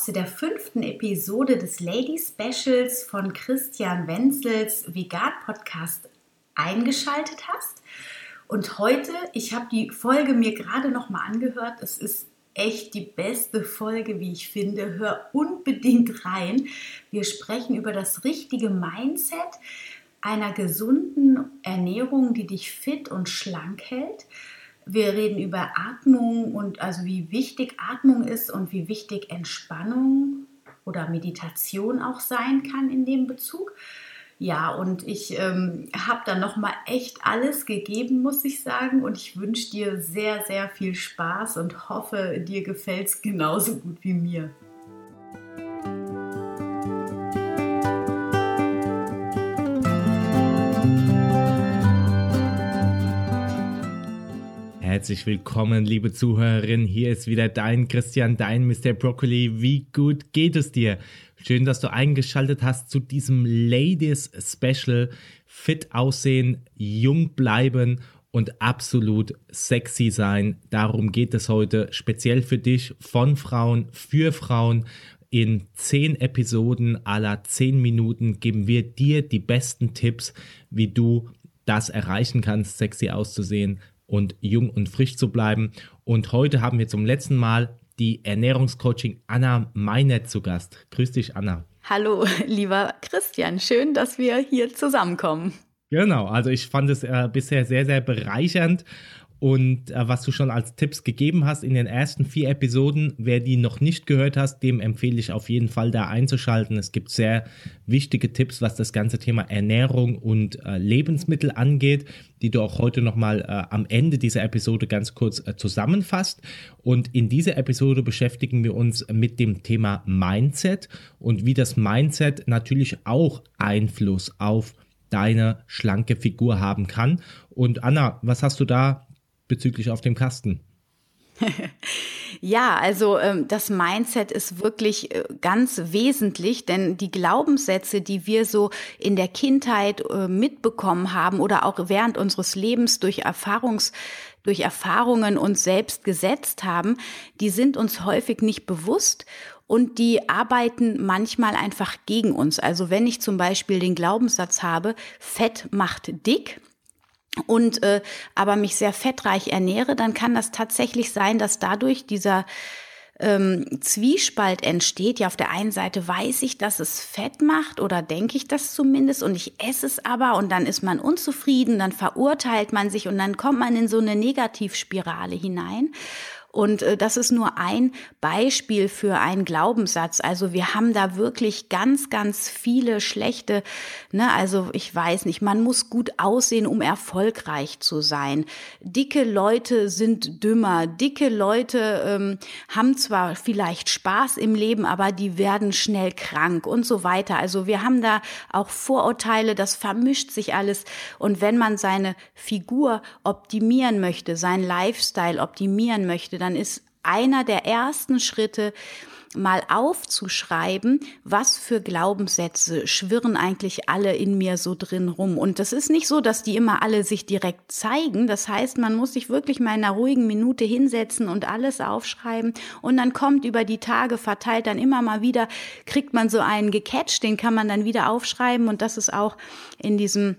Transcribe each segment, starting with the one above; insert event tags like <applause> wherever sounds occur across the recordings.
Zu der fünften Episode des Lady Specials von Christian Wenzels Vegan Podcast eingeschaltet hast. Und heute, ich habe die Folge mir gerade noch mal angehört. Es ist echt die beste Folge, wie ich finde. Hör unbedingt rein. Wir sprechen über das richtige Mindset einer gesunden Ernährung, die dich fit und schlank hält. Wir reden über Atmung und also wie wichtig Atmung ist und wie wichtig Entspannung oder Meditation auch sein kann in dem Bezug. Ja, und ich ähm, habe da nochmal echt alles gegeben, muss ich sagen. Und ich wünsche dir sehr, sehr viel Spaß und hoffe, dir gefällt es genauso gut wie mir. Herzlich willkommen, liebe Zuhörerin. Hier ist wieder dein Christian, dein Mr. Broccoli. Wie gut geht es dir? Schön, dass du eingeschaltet hast zu diesem Ladies Special. Fit aussehen, jung bleiben und absolut sexy sein. Darum geht es heute speziell für dich, von Frauen, für Frauen. In zehn Episoden aller zehn Minuten geben wir dir die besten Tipps, wie du das erreichen kannst, sexy auszusehen und jung und frisch zu bleiben. Und heute haben wir zum letzten Mal die Ernährungscoaching Anna Meinert zu Gast. Grüß dich, Anna. Hallo, <laughs> lieber Christian. Schön, dass wir hier zusammenkommen. Genau, also ich fand es äh, bisher sehr, sehr bereichernd und äh, was du schon als Tipps gegeben hast in den ersten vier Episoden, wer die noch nicht gehört hast, dem empfehle ich auf jeden Fall da einzuschalten. Es gibt sehr wichtige Tipps, was das ganze Thema Ernährung und äh, Lebensmittel angeht, die du auch heute nochmal äh, am Ende dieser Episode ganz kurz äh, zusammenfasst. Und in dieser Episode beschäftigen wir uns mit dem Thema Mindset und wie das Mindset natürlich auch Einfluss auf deine schlanke Figur haben kann. Und Anna, was hast du da bezüglich auf dem Kasten? <laughs> ja, also ähm, das Mindset ist wirklich äh, ganz wesentlich, denn die Glaubenssätze, die wir so in der Kindheit äh, mitbekommen haben oder auch während unseres Lebens durch Erfahrungs durch Erfahrungen uns selbst gesetzt haben, die sind uns häufig nicht bewusst und die arbeiten manchmal einfach gegen uns. Also wenn ich zum Beispiel den Glaubenssatz habe, Fett macht dick, und äh, aber mich sehr fettreich ernähre, dann kann das tatsächlich sein, dass dadurch dieser ähm, Zwiespalt entsteht. Ja, auf der einen Seite weiß ich, dass es Fett macht oder denke ich das zumindest und ich esse es aber und dann ist man unzufrieden, dann verurteilt man sich und dann kommt man in so eine Negativspirale hinein. Und äh, das ist nur ein Beispiel für einen Glaubenssatz. Also wir haben da wirklich ganz, ganz viele schlechte, ne, also ich weiß nicht, man muss gut aussehen, um erfolgreich zu sein. Dicke Leute sind dümmer. Dicke Leute ähm, haben zwar vielleicht Spaß im Leben, aber die werden schnell krank und so weiter. Also wir haben da auch Vorurteile, das vermischt sich alles. Und wenn man seine Figur optimieren möchte, seinen Lifestyle optimieren möchte, dann ist einer der ersten Schritte, mal aufzuschreiben, was für Glaubenssätze schwirren eigentlich alle in mir so drin rum. Und das ist nicht so, dass die immer alle sich direkt zeigen. Das heißt, man muss sich wirklich mal in einer ruhigen Minute hinsetzen und alles aufschreiben. Und dann kommt über die Tage verteilt dann immer mal wieder, kriegt man so einen gecatcht, den kann man dann wieder aufschreiben. Und das ist auch in diesem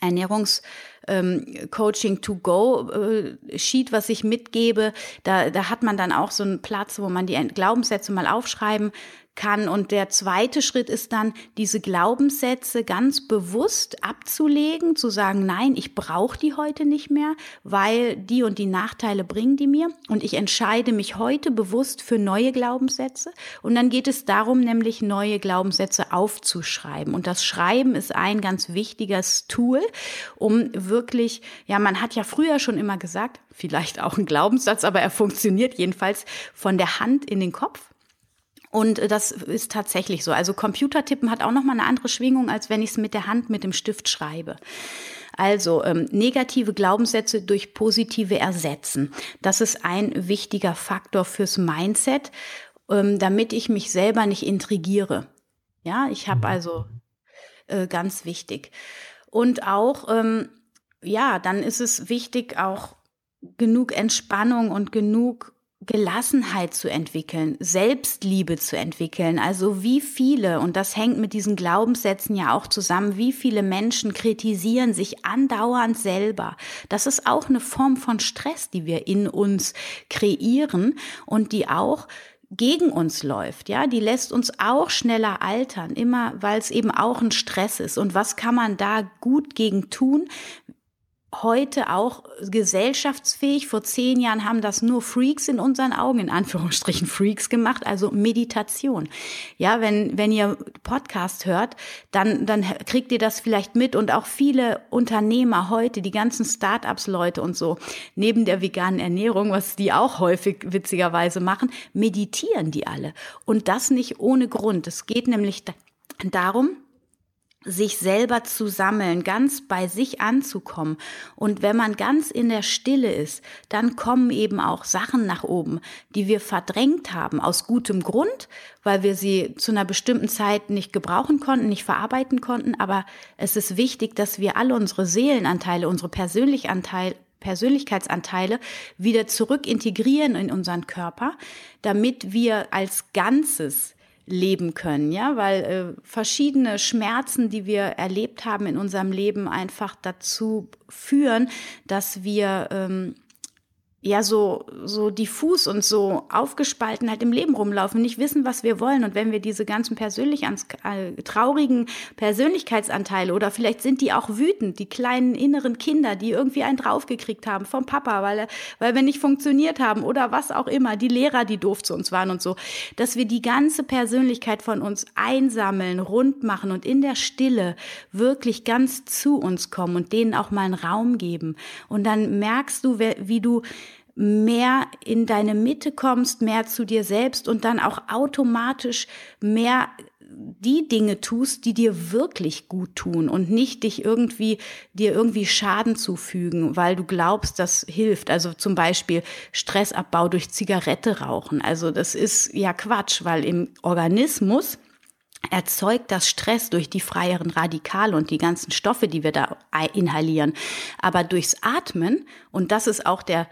Ernährungs ähm, Coaching to Go äh, Sheet, was ich mitgebe. Da, da hat man dann auch so einen Platz, wo man die Glaubenssätze mal aufschreiben kann. Und der zweite Schritt ist dann, diese Glaubenssätze ganz bewusst abzulegen, zu sagen, nein, ich brauche die heute nicht mehr, weil die und die Nachteile bringen die mir. Und ich entscheide mich heute bewusst für neue Glaubenssätze. Und dann geht es darum, nämlich neue Glaubenssätze aufzuschreiben. Und das Schreiben ist ein ganz wichtiges Tool, um wirklich, ja, man hat ja früher schon immer gesagt, vielleicht auch ein Glaubenssatz, aber er funktioniert jedenfalls von der Hand in den Kopf. Und äh, das ist tatsächlich so. Also Computertippen hat auch noch mal eine andere Schwingung, als wenn ich es mit der Hand mit dem Stift schreibe. Also ähm, negative Glaubenssätze durch positive ersetzen. Das ist ein wichtiger Faktor fürs Mindset, ähm, damit ich mich selber nicht intrigiere. Ja, ich habe mhm. also äh, ganz wichtig. Und auch, ähm, ja, dann ist es wichtig, auch genug Entspannung und genug Gelassenheit zu entwickeln, Selbstliebe zu entwickeln. Also wie viele, und das hängt mit diesen Glaubenssätzen ja auch zusammen, wie viele Menschen kritisieren sich andauernd selber. Das ist auch eine Form von Stress, die wir in uns kreieren und die auch gegen uns läuft, ja, die lässt uns auch schneller altern, immer weil es eben auch ein Stress ist. Und was kann man da gut gegen tun? Heute auch gesellschaftsfähig. Vor zehn Jahren haben das nur Freaks in unseren Augen, in Anführungsstrichen Freaks gemacht, also Meditation. Ja, wenn, wenn ihr Podcast hört, dann, dann kriegt ihr das vielleicht mit und auch viele Unternehmer heute, die ganzen Startups-Leute und so, neben der veganen Ernährung, was die auch häufig witzigerweise machen, meditieren die alle. Und das nicht ohne Grund. Es geht nämlich darum, sich selber zu sammeln, ganz bei sich anzukommen. Und wenn man ganz in der Stille ist, dann kommen eben auch Sachen nach oben, die wir verdrängt haben, aus gutem Grund, weil wir sie zu einer bestimmten Zeit nicht gebrauchen konnten, nicht verarbeiten konnten. Aber es ist wichtig, dass wir alle unsere Seelenanteile, unsere Persönlichanteile, Persönlichkeitsanteile wieder zurück integrieren in unseren Körper, damit wir als Ganzes leben können, ja, weil äh, verschiedene Schmerzen, die wir erlebt haben in unserem Leben, einfach dazu führen, dass wir ähm, ja so so diffus und so aufgespalten halt im Leben rumlaufen, nicht wissen, was wir wollen. Und wenn wir diese ganzen persönlich äh, traurigen Persönlichkeitsanteile oder vielleicht sind die auch wütend, die kleinen inneren Kinder, die irgendwie einen draufgekriegt haben vom Papa, weil weil wir nicht funktioniert haben oder was auch immer, die Lehrer, die doof zu uns waren und so, dass wir die ganze Persönlichkeit von uns einsammeln, rund machen und in der Stille wirklich ganz zu uns kommen und denen auch mal einen Raum geben. Und dann merkst du, wie du mehr in deine Mitte kommst, mehr zu dir selbst und dann auch automatisch mehr die Dinge tust, die dir wirklich gut tun und nicht dich irgendwie, dir irgendwie Schaden zufügen, weil du glaubst, das hilft. Also zum Beispiel Stressabbau durch Zigarette rauchen. Also das ist ja Quatsch, weil im Organismus erzeugt das Stress durch die freieren Radikale und die ganzen Stoffe, die wir da inhalieren. Aber durchs Atmen, und das ist auch der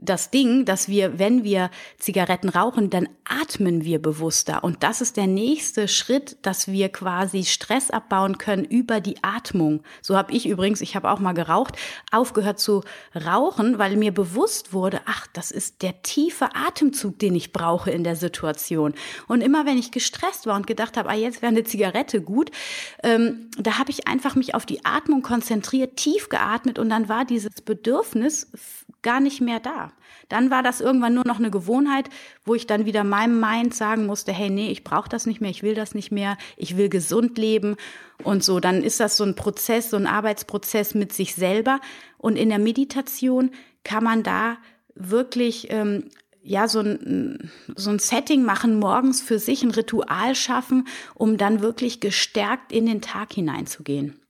das Ding, dass wir, wenn wir Zigaretten rauchen, dann atmen wir bewusster. Und das ist der nächste Schritt, dass wir quasi Stress abbauen können über die Atmung. So habe ich übrigens, ich habe auch mal geraucht, aufgehört zu rauchen, weil mir bewusst wurde, ach, das ist der tiefe Atemzug, den ich brauche in der Situation. Und immer wenn ich gestresst war und gedacht habe, ah, jetzt wäre eine Zigarette gut, ähm, da habe ich einfach mich auf die Atmung konzentriert, tief geatmet und dann war dieses Bedürfnis gar nicht mehr da. Dann war das irgendwann nur noch eine Gewohnheit, wo ich dann wieder meinem Mind sagen musste, hey, nee, ich brauche das nicht mehr, ich will das nicht mehr, ich will gesund leben und so. Dann ist das so ein Prozess, so ein Arbeitsprozess mit sich selber. Und in der Meditation kann man da wirklich ähm, ja so ein, so ein Setting machen, morgens für sich ein Ritual schaffen, um dann wirklich gestärkt in den Tag hineinzugehen.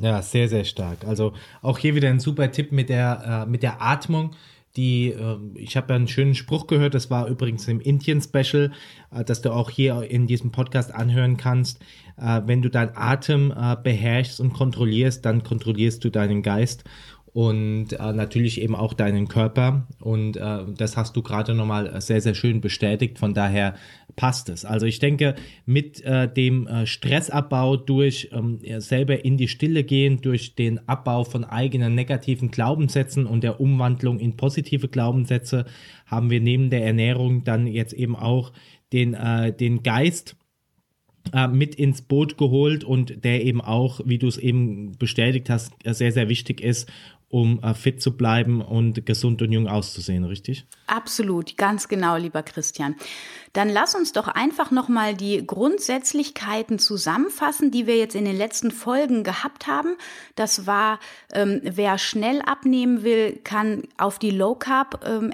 Ja, sehr, sehr stark. Also auch hier wieder ein super Tipp mit der, äh, mit der Atmung. Die, äh, ich habe ja einen schönen Spruch gehört, das war übrigens im Indien-Special, äh, dass du auch hier in diesem Podcast anhören kannst. Äh, wenn du deinen Atem äh, beherrschst und kontrollierst, dann kontrollierst du deinen Geist und äh, natürlich eben auch deinen Körper. Und das hast du gerade nochmal sehr, sehr schön bestätigt. Von daher passt es. Also ich denke, mit äh, dem äh, Stressabbau durch ähm, selber in die Stille gehen, durch den Abbau von eigenen negativen Glaubenssätzen und der Umwandlung in positive Glaubenssätze, haben wir neben der Ernährung dann jetzt eben auch den, äh, den Geist äh, mit ins Boot geholt und der eben auch, wie du es eben bestätigt hast, sehr, sehr wichtig ist, um äh, fit zu bleiben und gesund und jung auszusehen, richtig? Absolut, ganz genau, lieber Christian. Dann lass uns doch einfach nochmal die Grundsätzlichkeiten zusammenfassen, die wir jetzt in den letzten Folgen gehabt haben. Das war, ähm, wer schnell abnehmen will, kann auf die Low Carb ähm,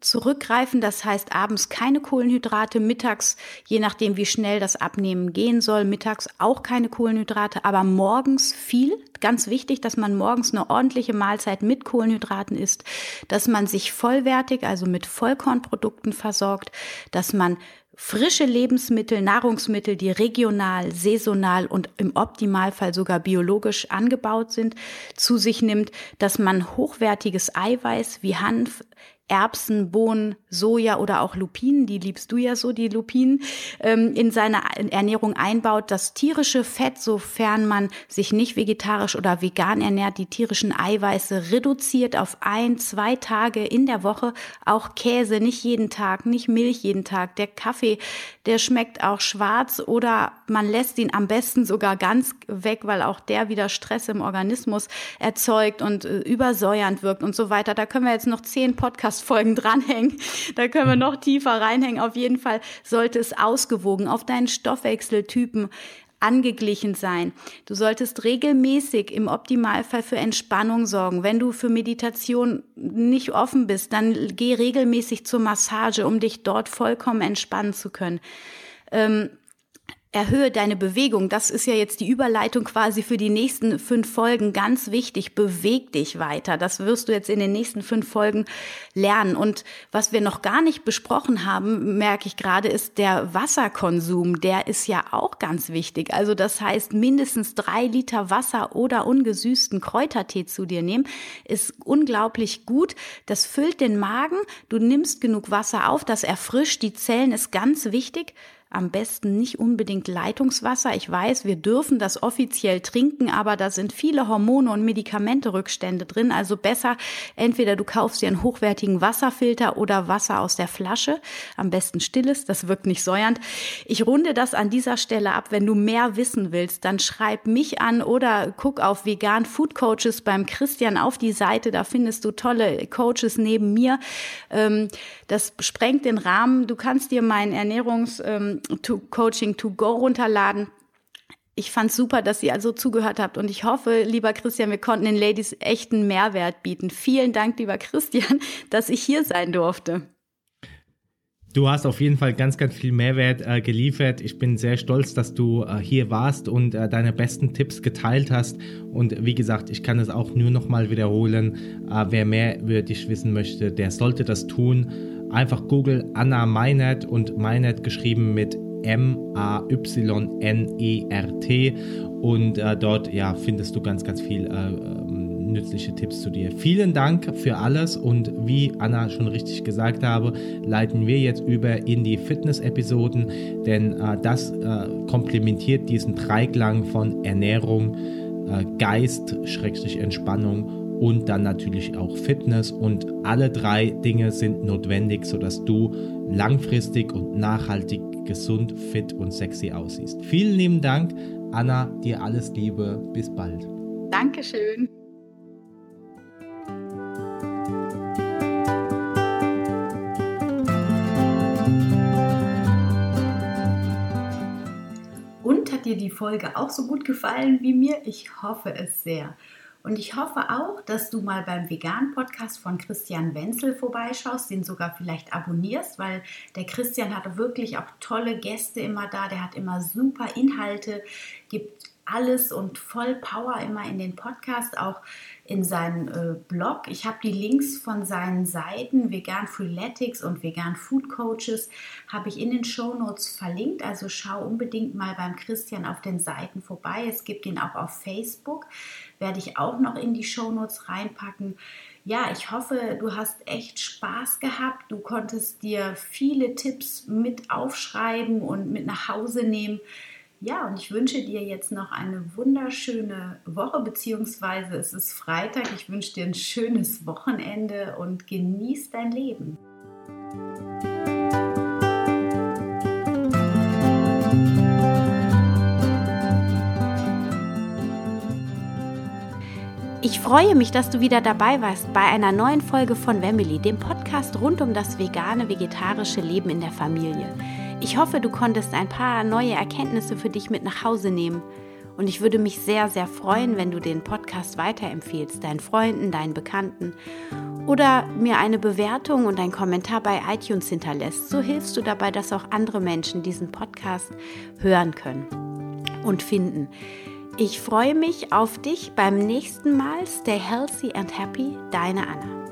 zurückgreifen. Das heißt abends keine Kohlenhydrate, mittags, je nachdem wie schnell das Abnehmen gehen soll, mittags auch keine Kohlenhydrate, aber morgens viel. Ganz wichtig, dass man morgens eine ordentliche Mahlzeit mit Kohlenhydraten isst, dass man sich vollwertig, also mit Vollkornprodukten versorgt, dass man frische Lebensmittel, Nahrungsmittel, die regional, saisonal und im Optimalfall sogar biologisch angebaut sind, zu sich nimmt, dass man hochwertiges Eiweiß wie Hanf, Erbsen, Bohnen, Soja oder auch Lupinen, die liebst du ja so, die Lupinen, ähm, in seine Ernährung einbaut. Das tierische Fett, sofern man sich nicht vegetarisch oder vegan ernährt, die tierischen Eiweiße reduziert auf ein, zwei Tage in der Woche. Auch Käse, nicht jeden Tag, nicht Milch jeden Tag. Der Kaffee, der schmeckt auch schwarz oder man lässt ihn am besten sogar ganz weg, weil auch der wieder Stress im Organismus erzeugt und äh, übersäuernd wirkt und so weiter. Da können wir jetzt noch zehn Podcast-Folgen dranhängen. Da können wir noch tiefer reinhängen. Auf jeden Fall sollte es ausgewogen auf deinen Stoffwechseltypen angeglichen sein. Du solltest regelmäßig im Optimalfall für Entspannung sorgen. Wenn du für Meditation nicht offen bist, dann geh regelmäßig zur Massage, um dich dort vollkommen entspannen zu können. Ähm, Erhöhe deine Bewegung. Das ist ja jetzt die Überleitung quasi für die nächsten fünf Folgen. Ganz wichtig. Beweg dich weiter. Das wirst du jetzt in den nächsten fünf Folgen lernen. Und was wir noch gar nicht besprochen haben, merke ich gerade, ist der Wasserkonsum. Der ist ja auch ganz wichtig. Also das heißt, mindestens drei Liter Wasser oder ungesüßten Kräutertee zu dir nehmen, ist unglaublich gut. Das füllt den Magen. Du nimmst genug Wasser auf. Das erfrischt die Zellen, ist ganz wichtig am besten nicht unbedingt Leitungswasser. Ich weiß, wir dürfen das offiziell trinken, aber da sind viele Hormone und Medikamenterückstände drin. Also besser entweder du kaufst dir einen hochwertigen Wasserfilter oder Wasser aus der Flasche. Am besten stilles, das wirkt nicht säuernd. Ich runde das an dieser Stelle ab. Wenn du mehr wissen willst, dann schreib mich an oder guck auf vegan Food Coaches beim Christian auf die Seite. Da findest du tolle Coaches neben mir. Ähm, das sprengt den Rahmen. Du kannst dir meinen Ernährungs to Coaching to Go runterladen. Ich fand super, dass ihr also zugehört habt und ich hoffe, lieber Christian, wir konnten den Ladies echten Mehrwert bieten. Vielen Dank, lieber Christian, <laughs> dass ich hier sein durfte. Du hast auf jeden Fall ganz, ganz viel Mehrwert äh, geliefert. Ich bin sehr stolz, dass du äh, hier warst und äh, deine besten Tipps geteilt hast. Und wie gesagt, ich kann es auch nur noch mal wiederholen. Äh, wer mehr über dich wissen möchte, der sollte das tun. Einfach Google Anna Meinert und Meinert geschrieben mit M-A-Y-N-E-R-T und äh, dort ja, findest du ganz, ganz viel äh, ähm, nützliche Tipps zu dir. Vielen Dank für alles und wie Anna schon richtig gesagt habe, leiten wir jetzt über in die Fitness-Episoden, denn äh, das äh, komplementiert diesen Dreiklang von Ernährung, äh, Geist, Entspannung und dann natürlich auch Fitness und alle drei Dinge sind notwendig, sodass du langfristig und nachhaltig gesund, fit und sexy aussiehst. Vielen lieben Dank, Anna, dir alles Liebe, bis bald. Dankeschön. Und hat dir die Folge auch so gut gefallen wie mir? Ich hoffe es sehr. Und ich hoffe auch, dass du mal beim Vegan-Podcast von Christian Wenzel vorbeischaust, den sogar vielleicht abonnierst, weil der Christian hat wirklich auch tolle Gäste immer da. Der hat immer super Inhalte, gibt alles und voll Power immer in den Podcast, auch in seinen äh, Blog. Ich habe die Links von seinen Seiten Vegan Freeletics und Vegan Food Coaches habe ich in den Show Notes verlinkt. Also schau unbedingt mal beim Christian auf den Seiten vorbei. Es gibt ihn auch auf Facebook, werde ich auch noch in die Show Notes reinpacken. Ja, ich hoffe, du hast echt Spaß gehabt. Du konntest dir viele Tipps mit aufschreiben und mit nach Hause nehmen ja, und ich wünsche dir jetzt noch eine wunderschöne Woche, beziehungsweise es ist Freitag. Ich wünsche dir ein schönes Wochenende und genieß dein Leben. Ich freue mich, dass du wieder dabei warst bei einer neuen Folge von Wemily, dem Podcast rund um das vegane, vegetarische Leben in der Familie. Ich hoffe, du konntest ein paar neue Erkenntnisse für dich mit nach Hause nehmen. Und ich würde mich sehr, sehr freuen, wenn du den Podcast weiterempfehlst, deinen Freunden, deinen Bekannten oder mir eine Bewertung und einen Kommentar bei iTunes hinterlässt. So hilfst du dabei, dass auch andere Menschen diesen Podcast hören können und finden. Ich freue mich auf dich beim nächsten Mal. Stay healthy and happy, deine Anna.